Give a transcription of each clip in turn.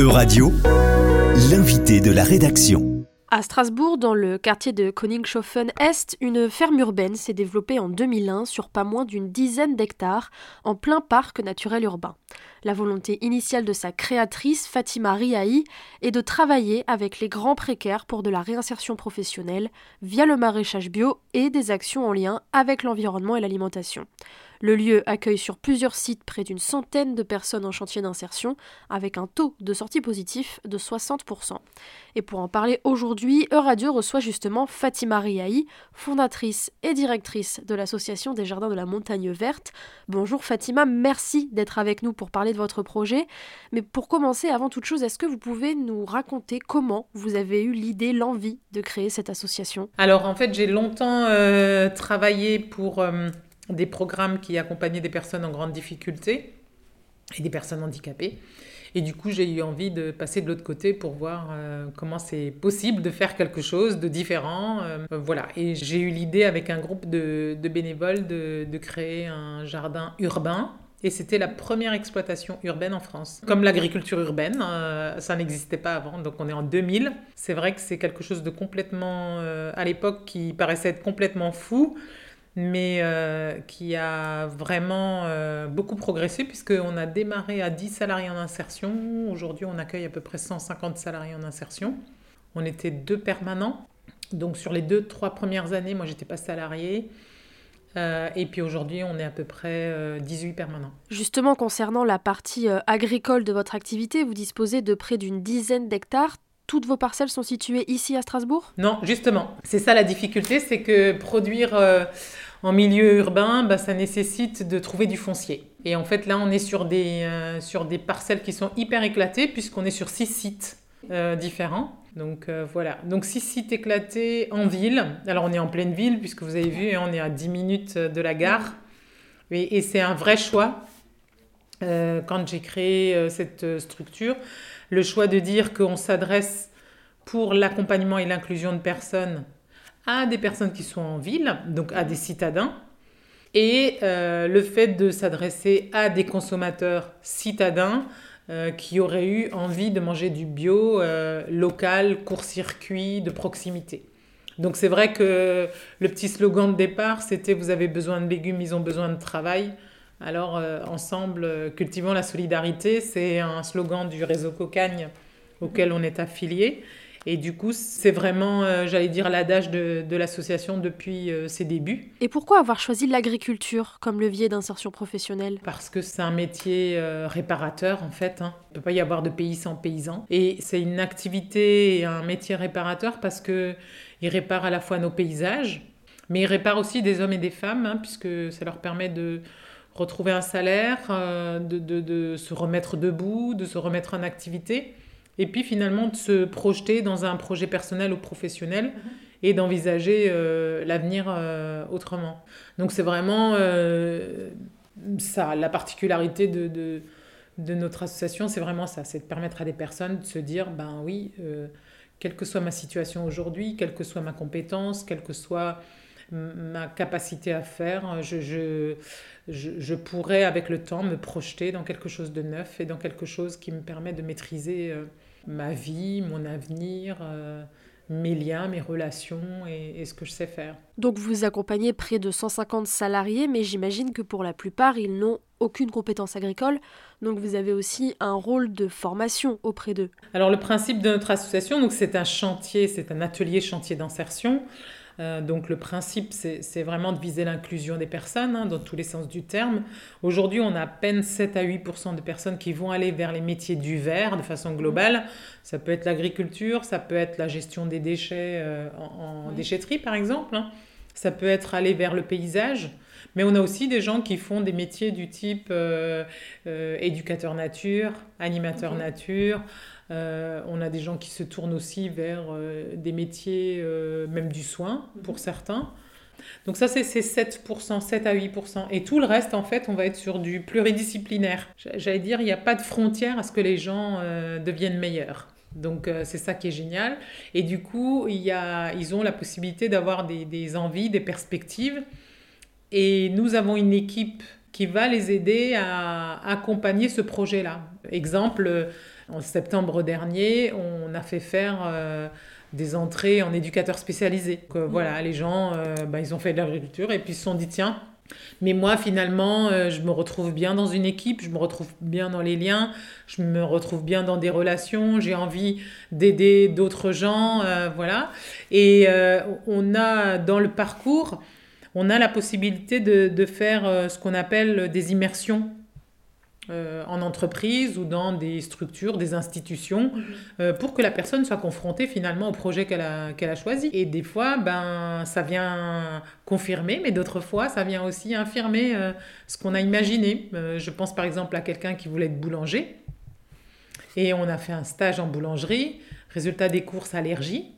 E-Radio, l'invité de la rédaction. À Strasbourg, dans le quartier de Koningshofen-Est, une ferme urbaine s'est développée en 2001 sur pas moins d'une dizaine d'hectares, en plein parc naturel urbain. La volonté initiale de sa créatrice, Fatima Riahi, est de travailler avec les grands précaires pour de la réinsertion professionnelle via le maraîchage bio et des actions en lien avec l'environnement et l'alimentation. Le lieu accueille sur plusieurs sites près d'une centaine de personnes en chantier d'insertion, avec un taux de sortie positif de 60%. Et pour en parler aujourd'hui, Euradio reçoit justement Fatima Riahi, fondatrice et directrice de l'association des Jardins de la Montagne Verte. Bonjour Fatima, merci d'être avec nous pour parler de votre projet. Mais pour commencer, avant toute chose, est-ce que vous pouvez nous raconter comment vous avez eu l'idée, l'envie de créer cette association? Alors en fait, j'ai longtemps euh, travaillé pour... Euh, des programmes qui accompagnaient des personnes en grande difficulté et des personnes handicapées. Et du coup, j'ai eu envie de passer de l'autre côté pour voir euh, comment c'est possible de faire quelque chose de différent. Voilà. Et j'ai eu l'idée avec un groupe de, bénévoles de, créer un jardin urbain. Et c'était la première exploitation urbaine en France. Comme l'agriculture urbaine, euh, ça n'existait pas avant. Donc on est en 2000. C'est vrai que c'est quelque chose de complètement, à l'époque, qui paraissait être complètement fou mais euh, qui a vraiment euh, beaucoup progressé puisqu'on a démarré à 10 salariés en insertion. Aujourd'hui, on accueille à peu près 150 salariés en insertion. On était deux permanents. Donc sur les deux, trois premières années, moi, j'étais pas salarié. Euh, et puis aujourd'hui, on est à peu près 18 permanents. Justement, concernant la partie agricole de votre activité, vous disposez de près d'une dizaine d'hectares toutes vos parcelles sont situées ici à Strasbourg? Non, justement. C'est ça la difficulté, c'est que produire euh, en milieu urbain, bah, ça nécessite de trouver du foncier. Et en fait, là, on est sur des, euh, sur des parcelles qui sont hyper éclatées, puisqu'on est sur six sites euh, différents. Donc voilà, donc six sites éclatés en ville. Alors on est en pleine ville, puisque vous avez vu, on est à 10 minutes de la gare. Et, c'est un vrai choix. quand j'ai créé cette structure, le choix de dire qu'on s'adresse pour l'accompagnement et l'inclusion de personnes à des personnes qui sont en ville, donc à des citadins, et euh, le fait de s'adresser à des consommateurs citadins euh, qui auraient eu envie de manger du bio euh, local, court-circuit, de proximité. Donc c'est vrai que le petit slogan de départ, c'était vous avez besoin de légumes, ils ont besoin de travail. Alors, euh, ensemble, cultivons la solidarité, c'est un slogan du réseau Cocagne auquel on est affilié. Et du coup, c'est vraiment, euh, j'allais dire, l'adage de, l'association depuis ses débuts. Et pourquoi avoir choisi l'agriculture comme levier d'insertion professionnelle? Parce que c'est un métier réparateur, en fait. Hein. Il ne peut pas y avoir de pays sans paysans. Et c'est une activité et un métier réparateur parce qu'il répare à la fois nos paysages, mais il répare aussi des hommes et des femmes, hein, puisque ça leur permet de retrouver un salaire, euh, de, de, de, se remettre debout, de se remettre en activité, et puis finalement de se projeter dans un projet personnel ou professionnel mhm. et d'envisager euh, l'avenir euh, autrement. Donc c'est vraiment ça, la particularité de, de, de notre association, c'est vraiment ça, c'est de permettre à des personnes de se dire, ben oui, quelle que soit ma situation aujourd'hui, quelle que soit ma compétence, quelle que soit ma capacité à faire, je, je, je, pourrais avec le temps me projeter dans quelque chose de neuf et dans quelque chose qui me permet de maîtriser euh, ma vie, mon avenir, euh, mes liens, mes relations et, ce que je sais faire. Donc vous accompagnez près de 150 salariés, mais j'imagine que pour la plupart, ils n'ont aucune compétence agricole, donc vous avez aussi un rôle de formation auprès d'eux. Alors le principe de notre association, donc c'est un chantier, c'est un atelier chantier d'insertion. Euh, donc le principe, c'est vraiment de viser l'inclusion des personnes hein, dans tous les sens du terme. Aujourd'hui, on a à peine 7 à 8% de personnes qui vont aller vers les métiers du verre de façon globale. Ça peut être l'agriculture, ça peut être la gestion des déchets euh, en, déchetterie, par exemple. Hein. Ça peut être aller vers le paysage. Mais on a aussi des gens qui font des métiers du type euh, éducateur nature, animateur nature, euh, on a des gens qui se tournent aussi vers euh, des métiers, euh, même du soin, pour certains. Donc ça, c'est 7%, 7 à 8%. Et tout le reste, en fait, on va être sur du pluridisciplinaire. J'allais dire, il n'y a pas de frontière à ce que les gens deviennent meilleurs. Donc c'est ça qui est génial. Et du coup, il y a, ils ont la possibilité d'avoir des, des, envies, des perspectives. Et nous avons une équipe qui va les aider à accompagner ce projet-là. Exemple, en septembre dernier, on a fait faire euh, des entrées en éducateurs spécialisés. Donc, euh, voilà, les gens, euh, bah, ils ont fait de l'agriculture et puis ils se sont dit, tiens, mais moi, finalement, je me retrouve bien dans une équipe, je me retrouve bien dans les liens, je me retrouve bien dans des relations, j'ai envie d'aider d'autres gens, voilà. Et on a dans le parcours, on a la possibilité de, de faire ce qu'on appelle des immersions euh, en entreprise ou dans des structures, des institutions, mhm. euh, pour que la personne soit confrontée finalement au projet qu'elle a, qu'elle a choisi. Et des fois, ben, ça vient confirmer, mais d'autres fois, ça vient aussi infirmer euh, ce qu'on a imaginé. je pense par exemple à quelqu'un qui voulait être boulanger, et on a fait un stage en boulangerie, résultat des courses allergie.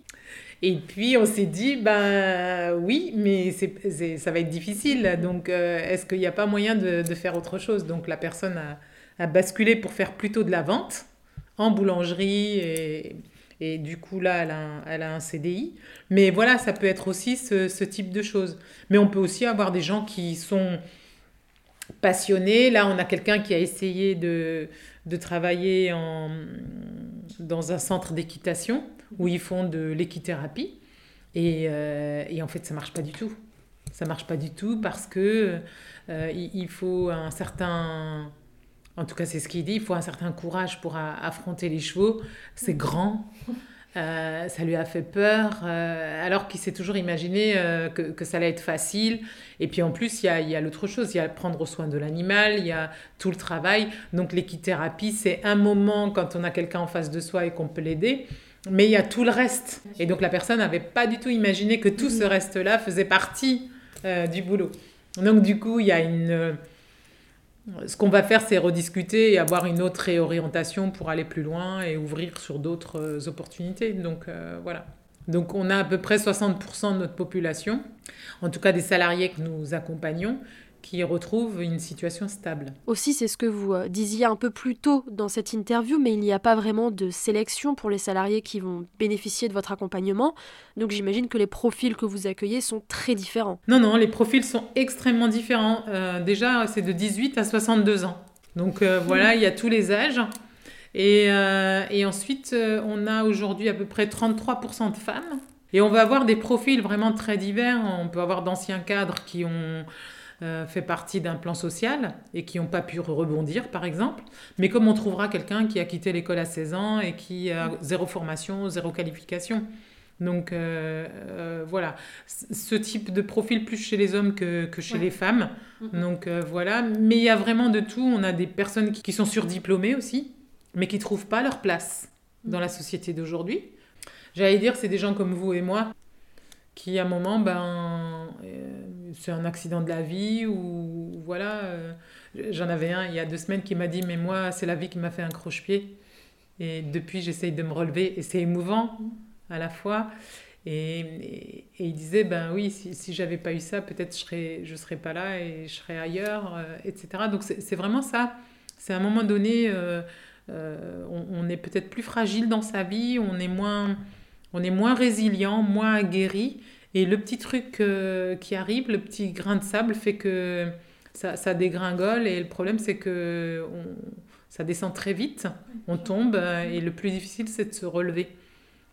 Et puis on s'est dit, ben oui, mais c'est, ça va être difficile. Donc euh, est-ce qu'il n'y a pas moyen de, faire autre chose? Donc la personne a, basculé pour faire plutôt de la vente en boulangerie et, et du coup là, elle a, un, elle CDI. Mais voilà, ça peut être aussi ce, type de choses. Mais on peut aussi avoir des gens qui sont passionnés. Là, on a quelqu'un qui a essayé de, de travailler dans un centre d'équitation où ils font de l'équithérapie. Et, euh, et, en fait, ça marche pas du tout. Ça marche pas du tout parce que euh, il, faut un certain. En tout cas, c'est ce qu'il dit il faut un certain courage pour affronter les chevaux. C'est grand. Euh, ça lui a fait peur, alors qu'il s'est toujours imaginé que, que, ça allait être facile. Et puis en plus, il y a, l'autre chose, il y a prendre soin de l'animal, il y a tout le travail. Donc l'équithérapie, c'est un moment quand on a quelqu'un en face de soi et qu'on peut l'aider. Mais il y a tout le reste. Et donc la personne n'avait pas du tout imaginé que tout ce reste-là faisait partie euh, du boulot. Donc du coup, il y a une... Euh, ce qu'on va faire, c'est rediscuter et avoir une autre réorientation pour aller plus loin et ouvrir sur d'autres euh, opportunités. Donc voilà. Donc on a à peu près 60% de notre population, en tout cas des salariés que nous accompagnons, qui retrouvent une situation stable. Aussi, c'est ce que vous euh, disiez un peu plus tôt dans cette interview, mais il n'y a pas vraiment de sélection pour les salariés qui vont bénéficier de votre accompagnement. Donc j'imagine que les profils que vous accueillez sont très différents. Non, non, les profils sont extrêmement différents. Euh, déjà, c'est de 18 à 62 ans. Donc euh, voilà, il y a tous les âges. Et, et ensuite, on a aujourd'hui à peu près 33% de femmes. Et on va avoir des profils vraiment très divers. On peut avoir d'anciens cadres qui ont euh, fait partie d'un plan social et qui n'ont pas pu rebondir, par exemple. Mais comme on trouvera quelqu'un qui a quitté l'école à 16 ans et qui a zéro formation, zéro qualification. Donc euh, euh, voilà, ce type de profil plus chez les hommes que, que chez les femmes. Mm-hmm. Donc voilà, mais il y a vraiment de tout. On a des personnes qui, qui sont surdiplômées aussi, mais qui ne trouvent pas leur place dans la société d'aujourd'hui. J'allais dire, c'est des gens comme vous et moi qui à un moment, ben, c'est un accident de la vie ou voilà. Euh, j'en avais un il y a deux semaines qui m'a dit, mais moi, c'est la vie qui m'a fait un croche-pied. Et depuis, j'essaye de me relever et c'est émouvant à la fois. Et, il disait, ben oui, si, si j'avais pas eu ça, peut-être je serais, je serais pas là et je serais ailleurs, euh, etc. Donc c'est vraiment ça. C'est à un moment donné, on, on, est peut-être plus fragile dans sa vie, on est moins on est moins résilient, moins aguerri. Et le petit truc euh, qui arrive, le petit grain de sable, fait que ça, dégringole. Et le problème, c'est que ça descend très vite, on tombe. Et le plus difficile, c'est de se relever.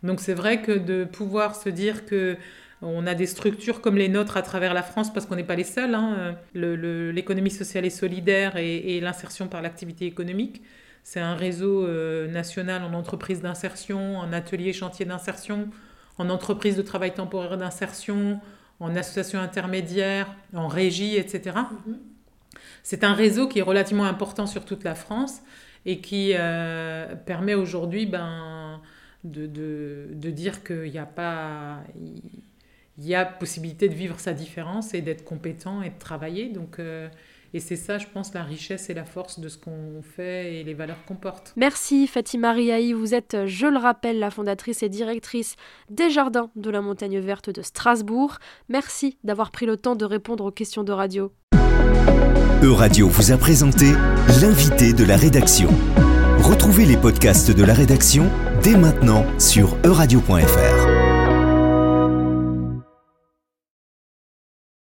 Donc c'est vrai que de pouvoir se dire que on a des structures comme les nôtres à travers la France, parce qu'on n'est pas les seuls. Hein. L'économie sociale et solidaire et, et l'insertion par l'activité économique, c'est un réseau euh, national en entreprise d'insertion, en atelier chantier d'insertion, en entreprise de travail temporaire d'insertion, en association intermédiaire, en régie, etc. Mhm. C'est un réseau qui est relativement important sur toute la France et qui euh, permet aujourd'hui ben, de, de, de, dire qu'il n'y a pas... Il y a possibilité de vivre sa différence et d'être compétent et de travailler. Donc, euh, et c'est ça, je pense, la richesse et la force de ce qu'on fait et les valeurs qu'on porte. Merci Fatima Riahi. Vous êtes, je le rappelle, la fondatrice et directrice des Jardins de la Montagne Verte de Strasbourg. Merci d'avoir pris le temps de répondre aux questions de radio. Euradio vous a présenté l'invité de la rédaction. Retrouvez les podcasts de la rédaction dès maintenant sur euradio.fr.